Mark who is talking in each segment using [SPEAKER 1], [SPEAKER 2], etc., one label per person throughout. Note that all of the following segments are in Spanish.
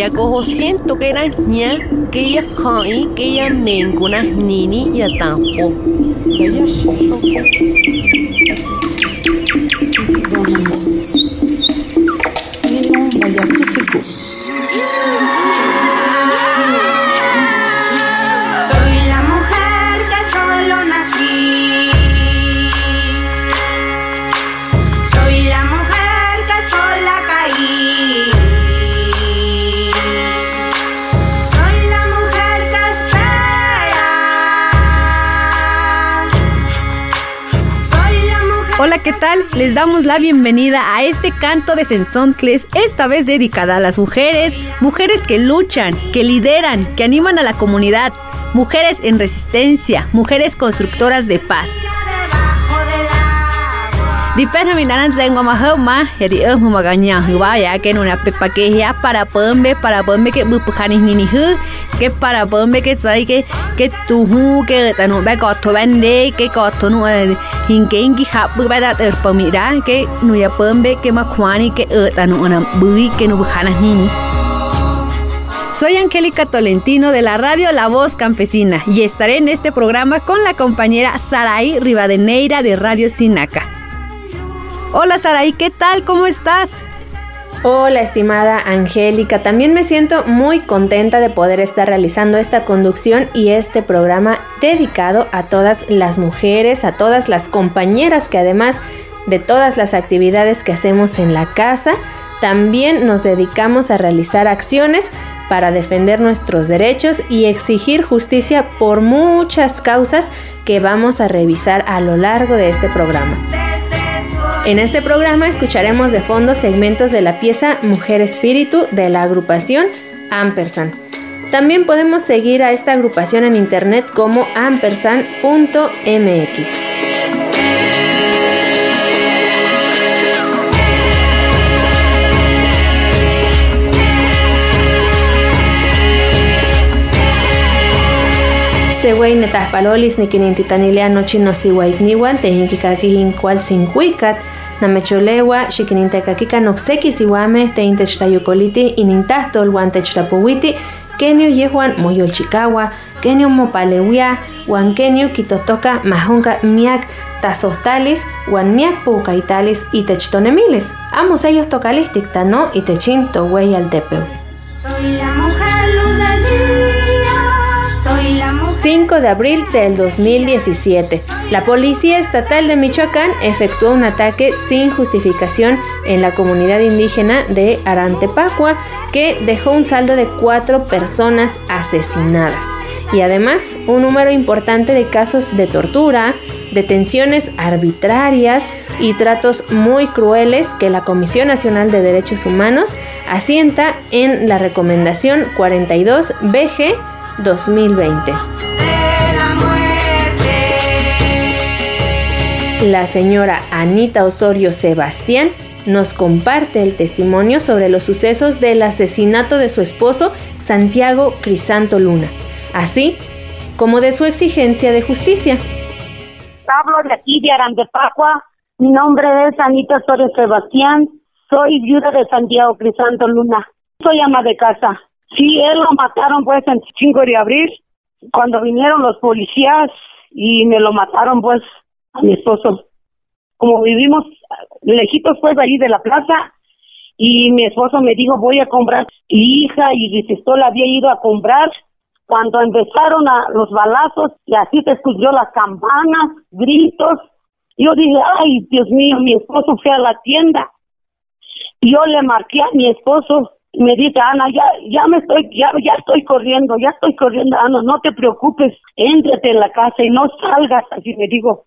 [SPEAKER 1] sentlaichnechilistle. Yakoho siento que era ña, que ya hai, que ya menguna nini ya tampo. Hola, ¿qué tal? Les damos la bienvenida a este canto de Sensontles, esta vez dedicada a las mujeres, mujeres que luchan, que lideran, que animan a la comunidad, mujeres en resistencia, mujeres constructoras de paz.
[SPEAKER 2] Debajo del agua.
[SPEAKER 1] Dipena minaran zengo mahoma, yadi eh humaganya huwa ya que una pepa que ya para pombe para pombe que bupujanis nini hu que para pombe que sai que que tu hu que tanu ba ko to bande que ko to nu hinke ingi hapu ba da ter pomira que nu ya pombe que ma kwani que eh tanu una bui que nu bujanas nini soy Angélica Tolentino de la radio La Voz Campesina y estaré en este programa con la compañera Saraí Rivadeneira de Radio Sinaca. Hola Saraí, ¿qué tal? ¿Cómo estás?
[SPEAKER 3] Hola estimada Angélica, también me siento muy contenta de poder estar realizando esta conducción y este programa dedicado a todas las mujeres, a todas las compañeras que además de todas las actividades que hacemos en la casa, también nos dedicamos a realizar acciones para defender nuestros derechos y exigir justicia por muchas causas que vamos a revisar a lo largo de este programa. En este programa escucharemos de fondo segmentos de la pieza Mujer Espíritu de la agrupación Ampersand. También podemos seguir a esta agrupación en internet como ampersand.mx. Sewey netahpalolis nikinintitanilia nochi nosiuaikniuan tejinkikakihin kualsinkuikat namecholewa xikinintekakika nokseki siuamej teintechtayokoliti inintahtol uan techtapouiti kenio yehuan moyolchikaua kenio mopaleuia uan kenio kitotoka mahonka miak tasohtalis uan miak poukaitalis itech tonemilis amos ellos tokalihtik tano itechin towey altepeu
[SPEAKER 2] Soy la mujer
[SPEAKER 3] 5 de abril del 2017, la Policía Estatal de Michoacán efectuó un ataque sin justificación en la comunidad indígena de Arantepacua que dejó un saldo de cuatro personas asesinadas. Y además un número importante de casos de tortura, detenciones arbitrarias y tratos muy crueles que la Comisión Nacional de Derechos Humanos asienta en la recomendación 42 BG 2020.
[SPEAKER 2] de la
[SPEAKER 3] señora Anita Osorio Sebastián nos comparte el testimonio sobre los sucesos del asesinato de su esposo Santiago Crisanto Luna, así como de su exigencia de justicia.
[SPEAKER 4] Hablo de aquí de Arandepacua. Mi nombre es Anita Osorio Sebastián. Soy viuda de Santiago Crisanto Luna. Soy ama de casa. Sí, él lo mataron pues el 5 de abril, cuando vinieron los policías y me lo mataron pues a mi esposo. Como vivimos lejitos pues ahí de la plaza y mi esposo me dijo voy a comprar hija y mi pistola había ido a comprar cuando empezaron a los balazos y así se escuchó las campanas, gritos. Yo dije, ay, Dios mío, mi esposo fue a la tienda. Yo le marqué a mi esposo me dice, Ana, ya, ya me estoy, ya, ya estoy corriendo, ya estoy corriendo, Ana, no te preocupes, éntrate en la casa y no salgas. Así me digo,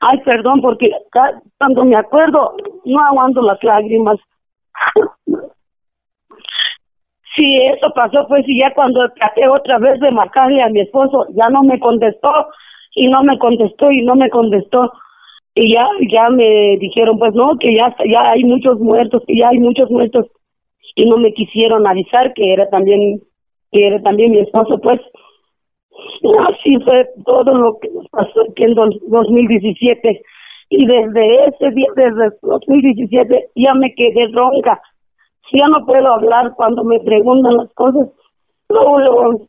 [SPEAKER 4] ay, perdón, porque cuando me acuerdo, no aguanto las lágrimas. Sí, eso pasó pues y ya cuando traté otra vez de marcarle a mi esposo, ya no me contestó y no me contestó y no me contestó y ya ya me dijeron pues no que ya ya hay muchos muertos que ya hay muchos muertos y no me quisieron avisar que era también que era también mi esposo pues. Así fue todo lo que nos pasó aquí en 2017 y desde ese día desde 2017 ya me quedé ronca. Ya no puedo hablar cuando me preguntan las cosas luego,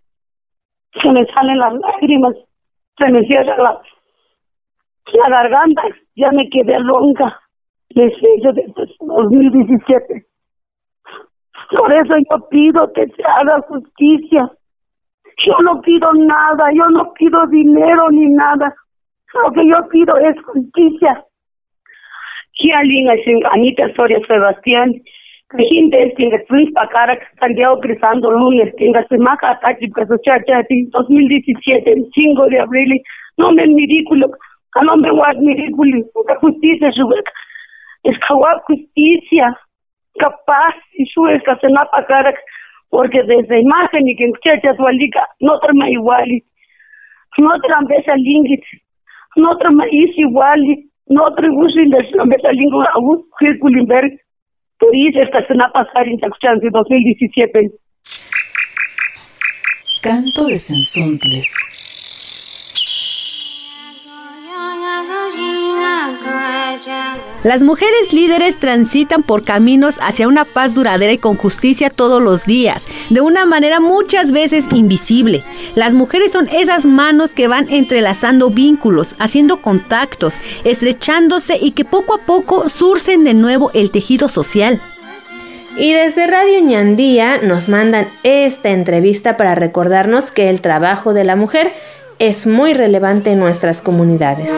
[SPEAKER 4] se me salen las lágrimas se me cierra la la garganta, ya me quedé ronca desde 2017. Por eso yo pido que se haga justicia. Yo no pido nada, yo no pido dinero ni nada. Lo que yo pido es justicia. Kialina Anita Soria Sebastián, gente que fui para cara Santiago Crisando lunes, que en semana ataque que 2017, 5 de abril, no me ridículo kanombe wak mirikuli ka justicia shuwek es kawak justicia capaz y shuwek ka senapa karak porque desde imagen y que muchachas walika no trama iguali no trambesa lingit no trama is iguali no tribusin de trambesa lingua abu kirkulimberg por eso esta senapa karin takuchansi 2017
[SPEAKER 5] Canto de Sensontles.
[SPEAKER 1] Las mujeres líderes transitan por caminos hacia una paz duradera y con justicia todos los días, de una manera muchas veces invisible. Las mujeres son esas manos que van entrelazando vínculos, haciendo contactos, estrechándose y que poco a poco surcen de nuevo el tejido social.
[SPEAKER 3] Y desde Radio Ñandía nos mandan esta entrevista para recordarnos que el trabajo de la mujer es muy relevante en nuestras comunidades.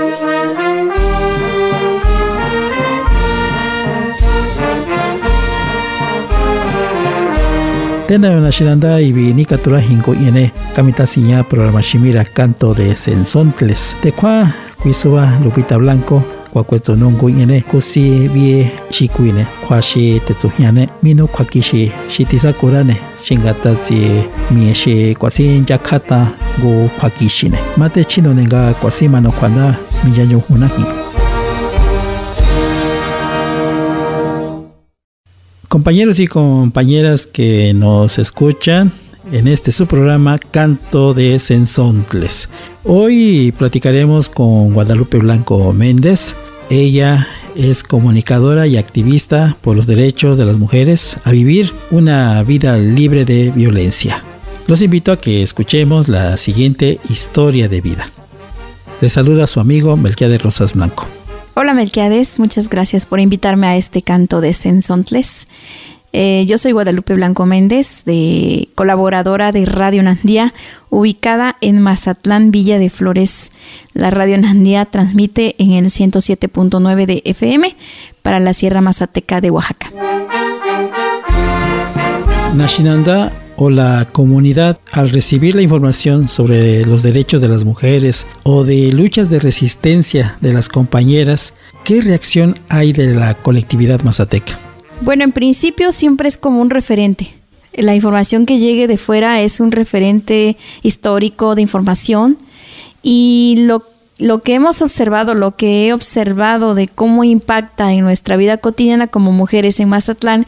[SPEAKER 6] Tena una shiranda y vi katura hinko yene kamita siña programa shimira canto de sensontles. De kwa kuisuba Lupita Blanco kwa kwezo nungu yene kusi vie shikuine kwa shi tetsuhiane minu kwa kishi shitisa kurane shingata si mieshi kwa si jakata go kwa kishine. Mate chino nenga kwa si mano kwa na miyanyo hunaki. Compañeros y compañeras que nos escuchan en este su programa Canto de Sensontles. Hoy platicaremos con Guadalupe Blanco Méndez. Ella es comunicadora y activista por los derechos de las mujeres a vivir una vida libre de violencia. Los invito a que escuchemos la siguiente historia de vida. Les saluda su amigo Melquiades Rosas Blanco.
[SPEAKER 7] Hola Melquiades, muchas gracias por invitarme a este canto de Sensontles. Eh, yo soy Guadalupe Blanco Méndez, de, colaboradora de Radio Nandía, ubicada en Mazatlán, Villa de Flores. La Radio Nandía transmite en el 107.9 de FM para la Sierra Mazateca de Oaxaca.
[SPEAKER 6] Nashinanda o la comunidad al recibir la información sobre los derechos de las mujeres o de luchas de resistencia de las compañeras, ¿qué reacción hay de la colectividad mazateca?
[SPEAKER 7] Bueno, en principio siempre es como un referente. La información que llegue de fuera es un referente histórico de información y lo, lo que hemos observado, lo que he observado de cómo impacta en nuestra vida cotidiana como mujeres en Mazatlán,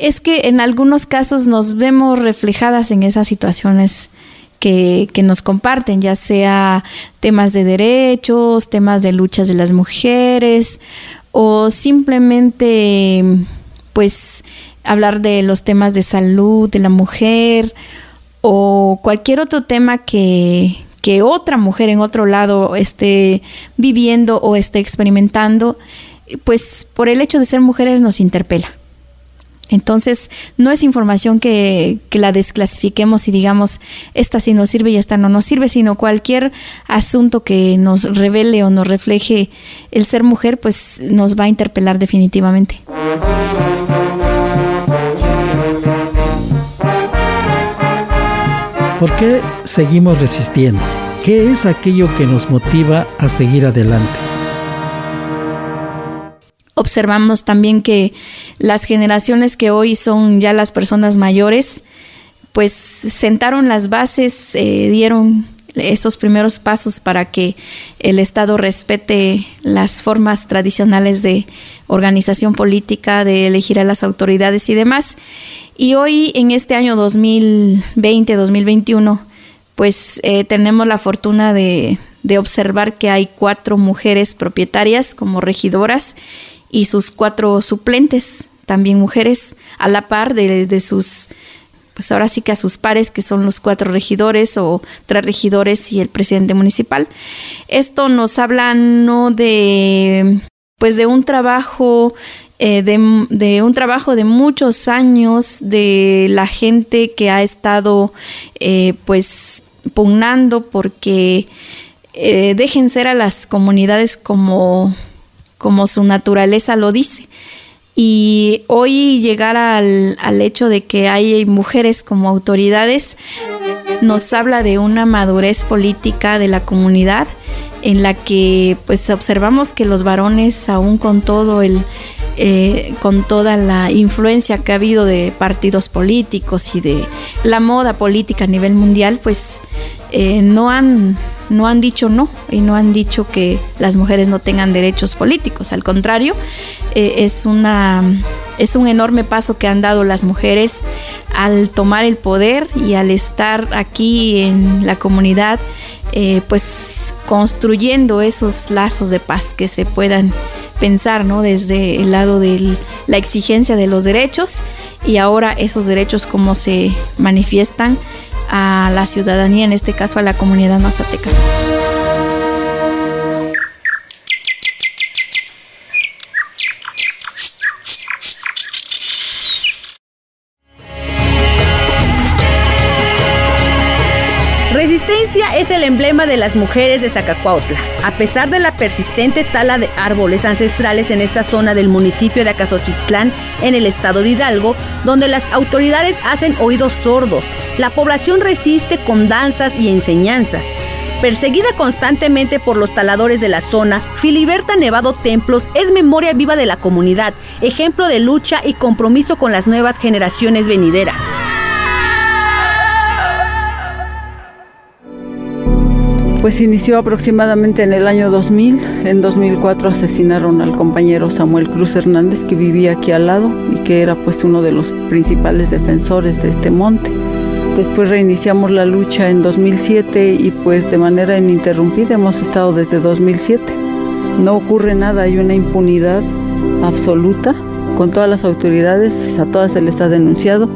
[SPEAKER 7] es que en algunos casos nos vemos reflejadas en esas situaciones que, nos comparten, ya sea temas de derechos, temas de luchas de las mujeres o simplemente pues hablar de los temas de salud de la mujer o cualquier otro tema que, que otra mujer en otro lado esté viviendo o esté experimentando, pues por el hecho de ser mujeres nos interpela. Entonces, no es información que, que, la desclasifiquemos y digamos, esta sí nos sirve y esta no nos sirve, sino cualquier asunto que nos revele o nos refleje el ser mujer, pues nos va a interpelar definitivamente.
[SPEAKER 6] ¿Por qué seguimos resistiendo? ¿Qué es aquello que nos motiva a seguir adelante?
[SPEAKER 7] Observamos también que las generaciones que hoy son ya las personas mayores, pues sentaron las bases, eh, dieron esos primeros pasos para que el Estado respete las formas tradicionales de organización política, de elegir a las autoridades y demás. Y hoy, en este año 2020-2021, pues eh, tenemos la fortuna de, de observar que hay cuatro mujeres propietarias como regidoras y sus cuatro suplentes, también mujeres, a la par de, sus, pues ahora sí que a sus pares, que son los cuatro regidores o tres regidores y el presidente municipal. Esto nos habla no de, pues de un trabajo eh, de, un trabajo de muchos años de la gente que ha estado eh, pues pugnando porque eh, dejen ser a las comunidades como, como su naturaleza lo dice. Y hoy llegar al, al hecho de que hay mujeres como autoridades nos habla de una madurez política de la comunidad en la que pues observamos que los varones aún con todo el eh, con toda la influencia que ha habido de partidos políticos y de la moda política a nivel mundial pues eh, no han no han dicho no y no han dicho que las mujeres no tengan derechos políticos. Al contrario, eh, es, una, es un enorme paso que han dado las mujeres al tomar el poder y al estar aquí en la comunidad, pues construyendo esos lazos de paz que se puedan pensar, ¿no? Desde el lado de la exigencia de los derechos y ahora esos derechos cómo se manifiestan a la ciudadanía, en este caso a la comunidad mazateca.
[SPEAKER 1] Es el emblema de las mujeres de Zacacuautla. A pesar de la persistente tala de árboles ancestrales en esta zona del municipio de Acazochitlán, en el estado de Hidalgo, donde las autoridades hacen oídos sordos, la población resiste con danzas y enseñanzas. Perseguida constantemente por los taladores de la zona, Filiberta Nevado Templos es memoria viva de la comunidad, ejemplo de lucha y compromiso con las nuevas generaciones venideras.
[SPEAKER 8] Pues inició aproximadamente en el año 2000. En 2004 asesinaron al compañero Samuel Cruz Hernández que vivía aquí al lado y que era pues uno de los principales defensores de este monte. Después reiniciamos la lucha en 2007 y pues de manera ininterrumpida hemos estado desde 2007. No ocurre nada, hay una impunidad absoluta con todas las autoridades, a todas se les ha denunciado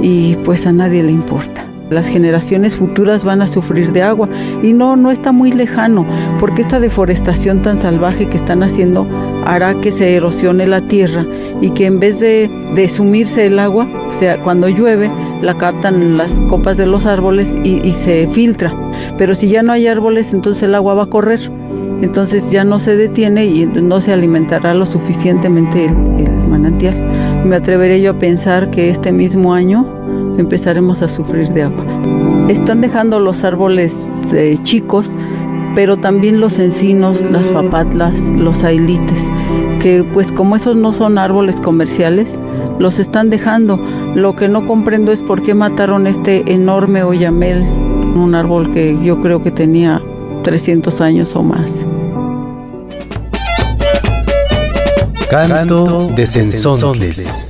[SPEAKER 8] y pues a nadie le importa. Las generaciones futuras van a sufrir de agua y no, no está muy lejano, porque esta deforestación tan salvaje que están haciendo hará que se erosione la tierra y que en vez de, de sumirse el agua, o sea, cuando llueve, la captan las copas de los árboles y, se filtra. Pero si ya no hay árboles, entonces el agua va a correr. Entonces ya no se detiene y no se alimentará lo suficientemente el, manantial. Me atrevería yo a pensar que este mismo año empezaremos a sufrir de agua. Están dejando los árboles eh, chicos, pero también los encinos, las papatlas, los ailites, que pues como esos no son árboles comerciales, los están dejando. Lo que no comprendo es por qué mataron este enorme oyamel, un árbol que yo creo que tenía 300 años o más.
[SPEAKER 9] Canto de Sensontles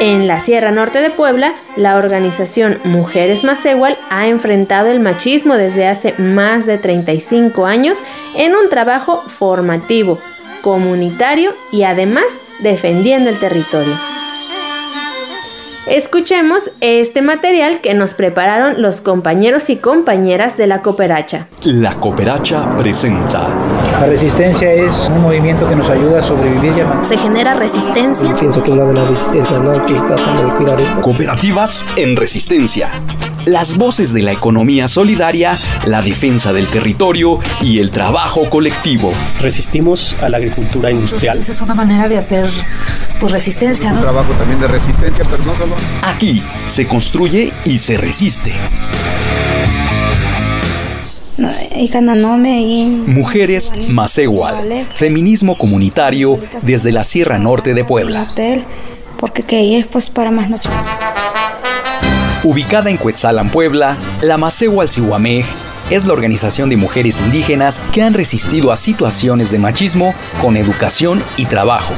[SPEAKER 3] En la Sierra Norte de Puebla, la organización Mujeres Macehual ha enfrentado el machismo desde hace más de 35 años en un trabajo formativo, comunitario y además defendiendo el territorio. Escuchemos este material que nos prepararon los compañeros y compañeras de la Cooperacha.
[SPEAKER 10] La Cooperacha presenta.
[SPEAKER 11] La resistencia es un movimiento que nos ayuda a sobrevivir.
[SPEAKER 12] Se genera resistencia.
[SPEAKER 13] Pienso que una de las resistencias, ¿no? Que tratamos de cuidar esto.
[SPEAKER 10] Cooperativas en resistencia. Las voces de la economía solidaria, la defensa del territorio y el trabajo colectivo.
[SPEAKER 12] Resistimos a la agricultura industrial.
[SPEAKER 13] Pues es una manera de hacer pues, resistencia,
[SPEAKER 14] es un
[SPEAKER 13] ¿no?
[SPEAKER 14] trabajo también de resistencia, pero no solo.
[SPEAKER 10] Aquí se construye y se resiste. Mujeres Macehual, feminismo comunitario desde la Sierra Norte de Puebla.
[SPEAKER 15] Porque que es pues para más noche.
[SPEAKER 10] Ubicada en Cuetzalan, Puebla, la Macehual Sihuamej es la organización de mujeres indígenas que han resistido a situaciones de machismo con educación y trabajo.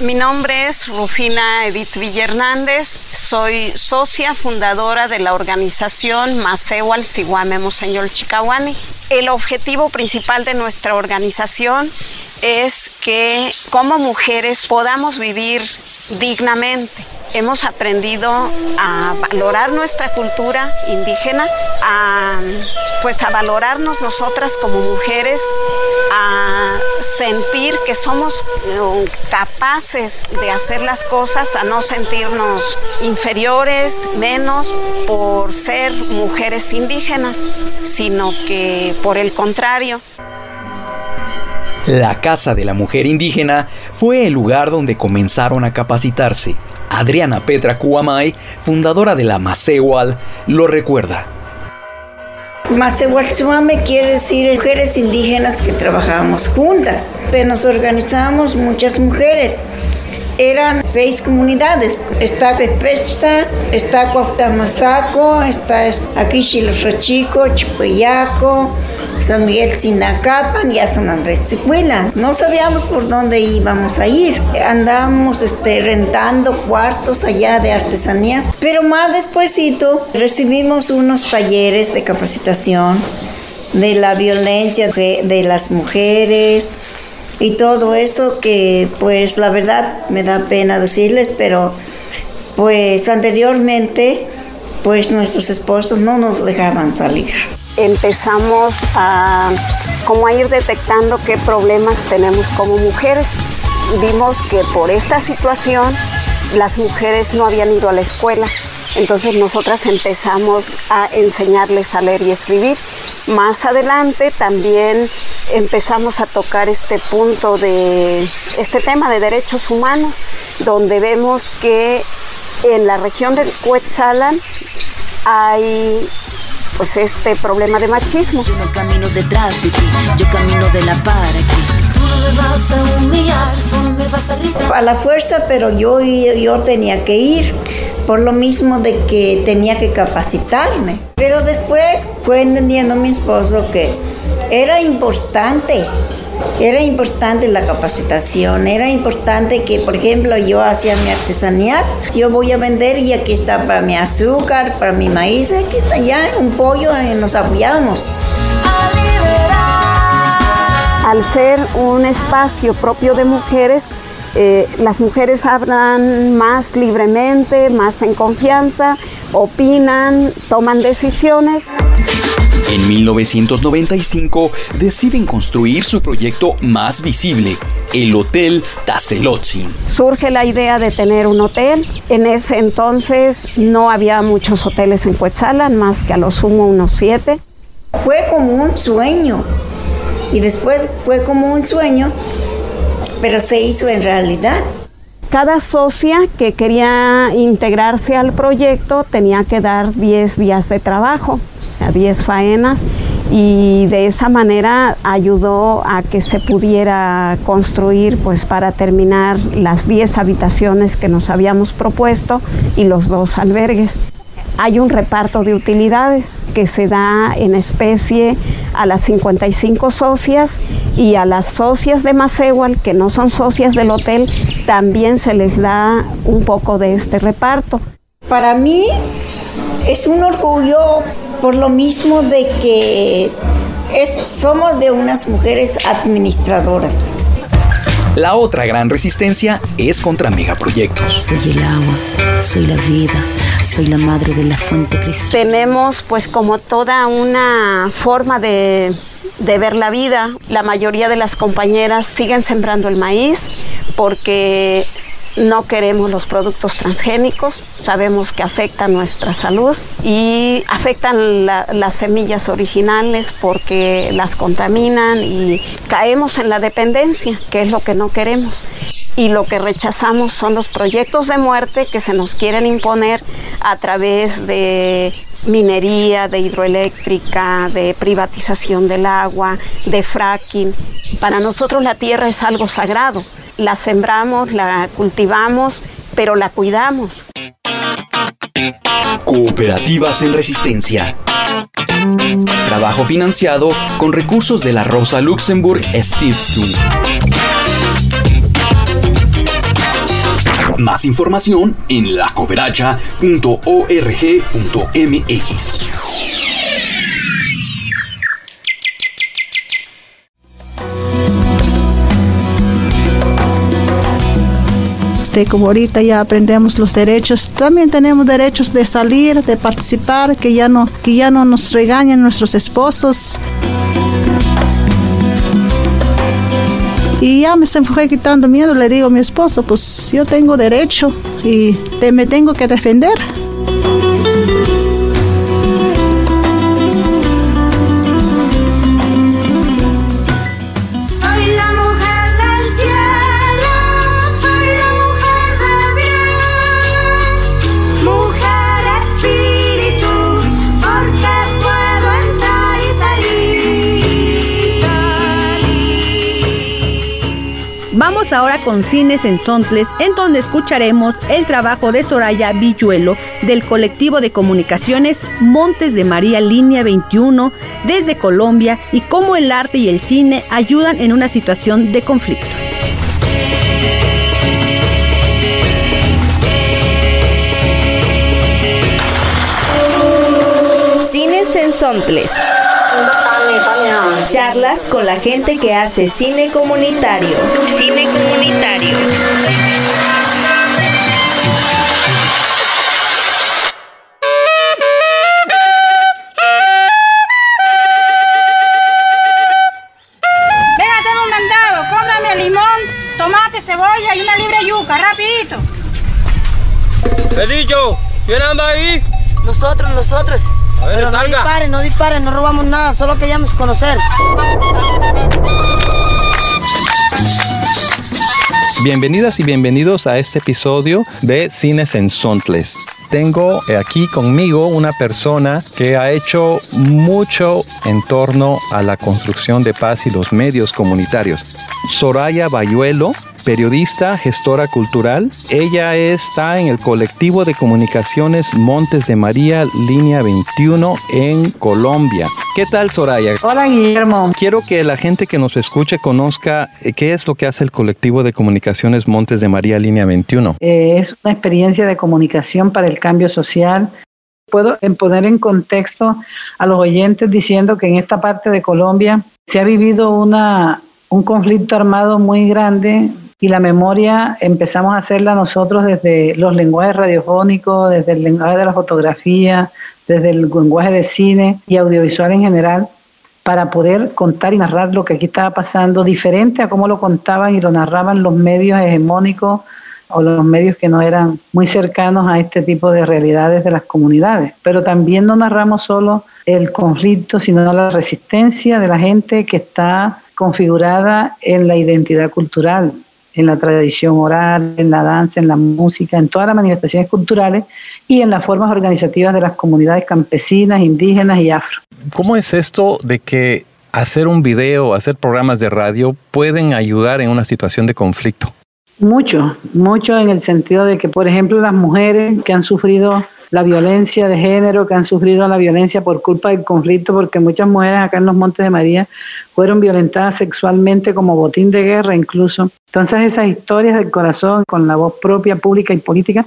[SPEAKER 16] Mi nombre es Rufina Edith Villa Hernández, soy socia fundadora de la organización Maceual Siguame Monseñor Chicahuani. El objetivo principal de nuestra organización es que como mujeres podamos vivir dignamente. Hemos aprendido a valorar nuestra cultura indígena, a, pues a valorarnos nosotras como mujeres, a sentir que somos eh, capaces de hacer las cosas, a no sentirnos inferiores, menos por ser mujeres indígenas, sino que por el contrario.
[SPEAKER 10] La Casa de la Mujer Indígena fue el lugar donde comenzaron a capacitarse. Adriana Petra Cuamay, fundadora de la Macewal, lo recuerda.
[SPEAKER 17] Macewaltsuame quiere decir mujeres indígenas que trabajábamos juntas. Nos organizamos muchas mujeres. Eran seis comunidades. Está Pepechta, está Cuauhtamasaco, está aquí Chilosochico, Chipeyaco, San Miguel Chinacapan y a San Andrés Chicuila. No sabíamos por dónde íbamos a ir. Andábamos este, rentando cuartos allá de artesanías. Pero más despuesito recibimos unos talleres de capacitación de la violencia de las mujeres y todo eso que pues la verdad me da pena decirles, pero pues anteriormente pues nuestros esposos no nos dejaban salir
[SPEAKER 16] empezamos a como a ir detectando qué problemas tenemos como mujeres. Vimos que por esta situación las mujeres no habían ido a la escuela. Entonces nosotras empezamos a enseñarles a leer y escribir. Más adelante también empezamos a tocar este punto de este tema de derechos humanos, donde vemos que en la región del Cuetzalan hay pues este problema de machismo.
[SPEAKER 13] Yo no camino detrás de ti, yo camino de la par aquí. Tú no me vas a humillar, tú no me vas a gritar.
[SPEAKER 17] A la fuerza, pero yo, yo tenía que ir, por lo mismo de que tenía que capacitarme. Pero después fue entendiendo mi esposo que era importante era importante la capacitación, era importante que, por ejemplo, yo hacía mis artesanías, yo voy a vender y aquí está para mi azúcar, para mi maíz, aquí está ya un pollo y nos apoyamos.
[SPEAKER 16] Al ser un espacio propio de mujeres, eh, las mujeres hablan más libremente, más en confianza, opinan, toman decisiones.
[SPEAKER 10] En 1995 deciden construir su proyecto más visible, el Hotel Tazelotzin.
[SPEAKER 16] Surge la idea de tener un hotel. En ese entonces no había muchos hoteles en Cuetzalan, más que a lo sumo unos siete.
[SPEAKER 17] Fue como un sueño y después fue como un sueño, pero se hizo en realidad.
[SPEAKER 16] Cada socia que quería integrarse al proyecto tenía que dar 10 días de trabajo a 10 faenas y de esa manera ayudó a que se pudiera construir pues para terminar las 10 habitaciones que nos habíamos propuesto y los dos albergues. Hay un reparto de utilidades que se da en especie a las 55 socias y a las socias de Macewal, que no son socias del hotel, también se les da un poco de este reparto.
[SPEAKER 17] Para mí es un orgullo por lo mismo de que es, somos de unas mujeres administradoras.
[SPEAKER 10] La otra gran resistencia es contra megaproyectos.
[SPEAKER 13] Soy el agua, soy la vida, soy la madre de la fuente cristal.
[SPEAKER 16] Tenemos pues como toda una forma de, de ver la vida. La mayoría de las compañeras siguen sembrando el maíz porque no queremos los productos transgénicos, sabemos que afectan nuestra salud y afectan las semillas originales porque las contaminan y caemos en la dependencia, que es lo que no queremos. Y lo que rechazamos son los proyectos de muerte que se nos quieren imponer a través de minería, de hidroeléctrica, de privatización del agua, de fracking. Para nosotros la tierra es algo sagrado. La sembramos, la cultivamos, pero la cuidamos.
[SPEAKER 10] Cooperativas en Resistencia. Trabajo financiado con recursos de la Rosa Luxemburg Stiftung. Más información en lacooperacha.org.mx.
[SPEAKER 18] Este, como ahorita ya aprendemos los derechos, también tenemos derechos de salir, de participar, que ya no, que ya no nos regañen nuestros esposos. Y ya me se quitando miedo, le digo a mi esposo, pues yo tengo derecho y me tengo que defender.
[SPEAKER 1] Con Cines en Sontles, en donde escucharemos el trabajo de Soraya Villuelo del colectivo de comunicaciones Montes de María Línea 21 desde Colombia y cómo el arte y el cine ayudan en una situación de conflicto.
[SPEAKER 19] Cines en Sontles. Charlas con la gente que hace cine comunitario. Cine comunitario.
[SPEAKER 20] Ven a hacer un mandado, cómprame limón, tomate, cebolla y una libre yuca, rapidito.
[SPEAKER 21] He dicho, ¿quién anda ahí?
[SPEAKER 22] Nosotros, nosotros.
[SPEAKER 21] Pero
[SPEAKER 22] no disparen, no disparen, no robamos nada, solo queríamos conocer.
[SPEAKER 23] Bienvenidas y bienvenidos a este episodio de Cines en Sontles. Tengo aquí conmigo una persona que ha hecho mucho en torno a la construcción de paz y los medios comunitarios. Soraya Bayuelo periodista, gestora cultural. Ella está en el colectivo de comunicaciones Montes de María, línea 21 en Colombia. ¿Qué tal, Soraya?
[SPEAKER 24] Hola, Guillermo.
[SPEAKER 23] Quiero que la gente que nos escuche conozca eh, qué es lo que hace el colectivo de comunicaciones Montes de María, línea 21.
[SPEAKER 24] Eh, es una experiencia de comunicación para el cambio social puedo poner en contexto a los oyentes diciendo que en esta parte de Colombia se ha vivido una, un conflicto armado muy grande y la memoria empezamos a hacerla nosotros desde los lenguajes radiofónicos, desde el lenguaje de la fotografía, desde el lenguaje de cine y audiovisual en general, para poder contar y narrar lo que aquí estaba pasando, diferente a cómo lo contaban y lo narraban los medios hegemónicos o los medios que no eran muy cercanos a este tipo de realidades de las comunidades. Pero también no narramos solo el conflicto, sino la resistencia de la gente que está configurada en la identidad cultural, en la tradición oral, en la danza, en la música, en todas las manifestaciones culturales y en las formas organizativas de las comunidades campesinas, indígenas y afro.
[SPEAKER 23] ¿Cómo es esto de que hacer un video, hacer programas de radio pueden ayudar en una situación de conflicto?
[SPEAKER 24] Mucho, mucho en el sentido de que, por ejemplo, las mujeres que han sufrido la violencia de género, que han sufrido la violencia por culpa del conflicto, porque muchas mujeres acá en los Montes de María fueron violentadas sexualmente como botín de guerra incluso. Entonces esas historias del corazón, con la voz propia, pública y política,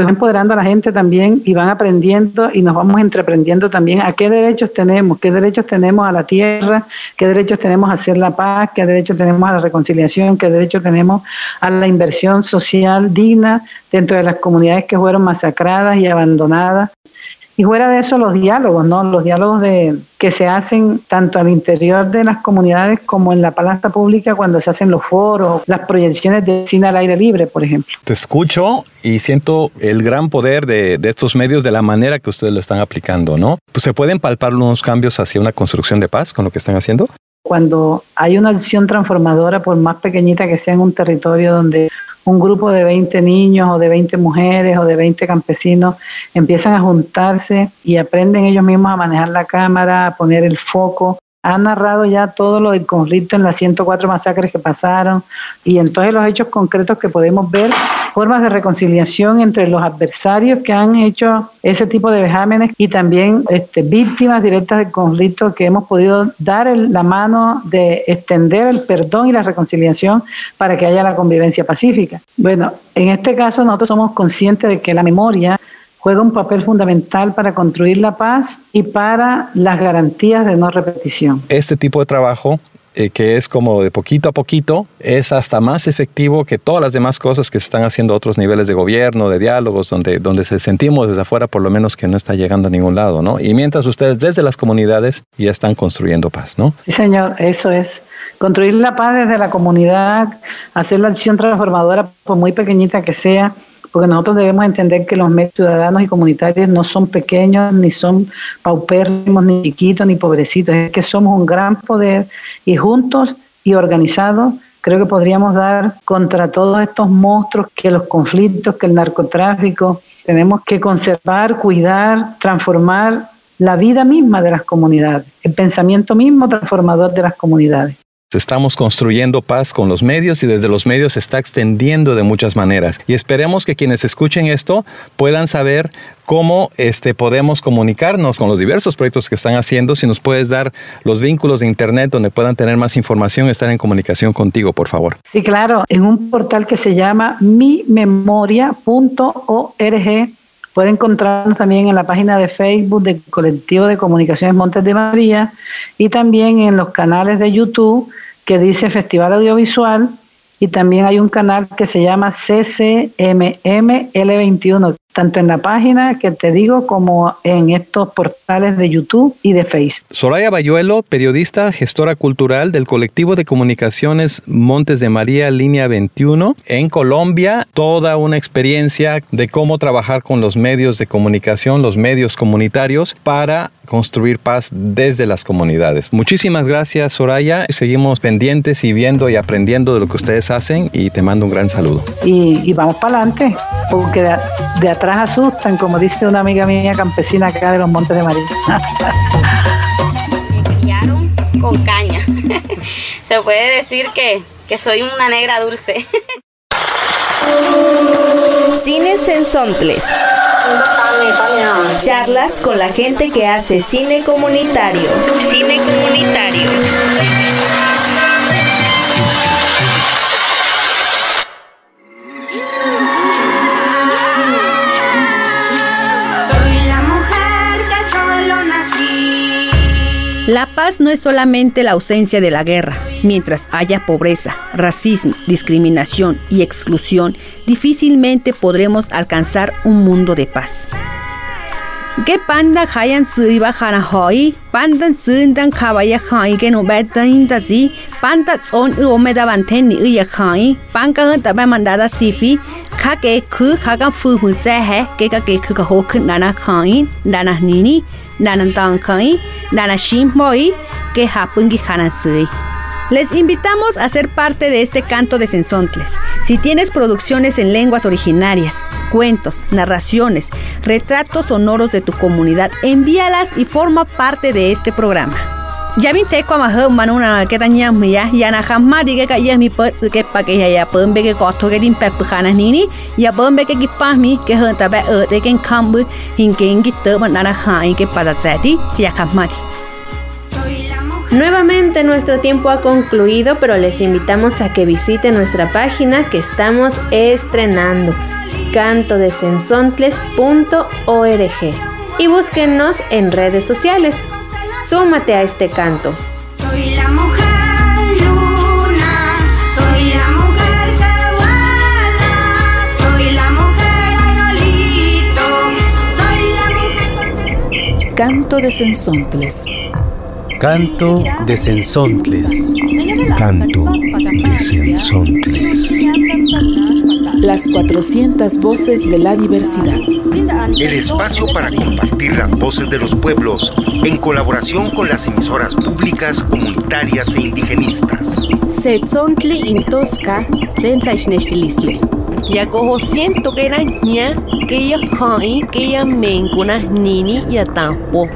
[SPEAKER 24] pues van empoderando a la gente también y van aprendiendo y nos vamos entreprendiendo también a qué derechos tenemos, qué derechos tenemos a la tierra, qué derechos tenemos a hacer la paz, qué derechos tenemos a la reconciliación, qué derechos tenemos a la inversión social digna dentro de las comunidades que fueron masacradas y abandonadas. Y fuera de eso, los diálogos, ¿no? Los diálogos de, que se hacen tanto al interior de las comunidades como en la palestra pública cuando se hacen los foros, las proyecciones de cine al aire libre, por ejemplo.
[SPEAKER 23] Te escucho y siento el gran poder de, estos medios de la manera que ustedes lo están aplicando, ¿no? Pues se pueden palpar unos cambios hacia una construcción de paz con lo que están haciendo.
[SPEAKER 24] Cuando hay una acción transformadora, por más pequeñita que sea en un territorio donde un grupo de 20 niños o de 20 mujeres o de 20 campesinos empiezan a juntarse y aprenden ellos mismos a manejar la cámara, a poner el foco. Han narrado ya todo lo del conflicto en las 104 masacres que pasaron y entonces los hechos concretos que podemos ver, formas de reconciliación entre los adversarios que han hecho ese tipo de vejámenes y también este, víctimas directas del conflicto que hemos podido dar la mano de extender el perdón y la reconciliación para que haya la convivencia pacífica. Bueno, en este caso nosotros somos conscientes de que la memoria juega un papel fundamental para construir la paz y para las garantías de no repetición.
[SPEAKER 23] Este tipo de trabajo eh, que es como de poquito a poquito, es hasta más efectivo que todas las demás cosas que se están haciendo a otros niveles de gobierno, de diálogos, donde, donde se sentimos desde afuera por lo menos que no está llegando a ningún lado, ¿no? Y mientras ustedes desde las comunidades ya están construyendo paz, ¿no?
[SPEAKER 24] Sí, señor, eso es. Construir la paz desde la comunidad, hacer la acción transformadora, por muy pequeñita que sea, porque nosotros debemos entender que los medios ciudadanos y comunitarios no son pequeños, ni son paupérrimos, ni chiquitos, ni pobrecitos, es que somos un gran poder y juntos y organizados creo que podríamos dar contra todos estos monstruos que los conflictos, que el narcotráfico, tenemos que conservar, cuidar, transformar la vida misma de las comunidades, el pensamiento mismo transformador de las comunidades.
[SPEAKER 23] Estamos construyendo paz con los medios y desde los medios se está extendiendo de muchas maneras. Y esperemos que quienes escuchen esto puedan saber cómo este, podemos comunicarnos con los diversos proyectos que están haciendo. Si nos puedes dar los vínculos de Internet donde puedan tener más información, estar en comunicación contigo, por favor.
[SPEAKER 24] Sí, claro, en un portal que se llama mimemoria.org. Pueden encontrarnos también en la página de Facebook del Colectivo de Comunicaciones Montes de María y también en los canales de YouTube que dice Festival Audiovisual. Y también hay un canal que se llama CCMML21, tanto en la página que te digo como en estos portales de YouTube y de Facebook.
[SPEAKER 23] Soraya Bayuelo, periodista, gestora cultural del colectivo de comunicaciones Montes de María Línea 21 en Colombia, toda una experiencia de cómo trabajar con los medios de comunicación, los medios comunitarios para construir paz desde las comunidades. Muchísimas gracias Soraya, seguimos pendientes y viendo y aprendiendo de lo que ustedes hacen y te mando un gran saludo.
[SPEAKER 24] Y, vamos para adelante, porque de, de atrás asustan, como dice una amiga mía campesina acá de los Montes de María.
[SPEAKER 25] Me criaron con caña. Se puede decir que, que soy una negra dulce.
[SPEAKER 19] Cines en Sontles. Charlas con la gente que hace cine comunitario. Cine comunitario.
[SPEAKER 1] La paz no es solamente la ausencia de la guerra. Mientras haya pobreza, racismo, discriminación y exclusión, difícilmente podremos alcanzar un mundo de paz. Que panda hayan les invitamos a ser parte de este canto de Sensontles. Si tienes producciones en lenguas originarias, cuentos, narraciones, retratos sonoros de tu comunidad, envíalas y forma parte de este programa. Ya viste cómo es una que tenía ya ya na jamás diga que ya mi pues que para que ya ver que costo que din pep kana nini. Ya ver que que pas mi que hanta ba de que en cambu hin que en gito manana hai que para zati ya jamás
[SPEAKER 3] Nuevamente nuestro tiempo ha concluido, pero les invitamos a que visiten nuestra página que estamos estrenando, cantodesensontles.org y búsquennos en redes sociales. Súmate a este canto.
[SPEAKER 26] Soy la mujer luna, soy la mujer caguala, soy la mujer arbolito, soy la mujer...
[SPEAKER 5] Canto de Sensontles.
[SPEAKER 27] Canto de Sensontles.
[SPEAKER 28] Canto de Sensontles.
[SPEAKER 5] Las 400 voces de la diversidad.
[SPEAKER 29] El espacio para compartir las voces de los pueblos en colaboración con las emisoras públicas, comunitarias e indigenistas.
[SPEAKER 30] Setzontli sensaixnextilistle.
[SPEAKER 31] Ya cojo siento que era ña, que ya hai, que ya nini ya tampo.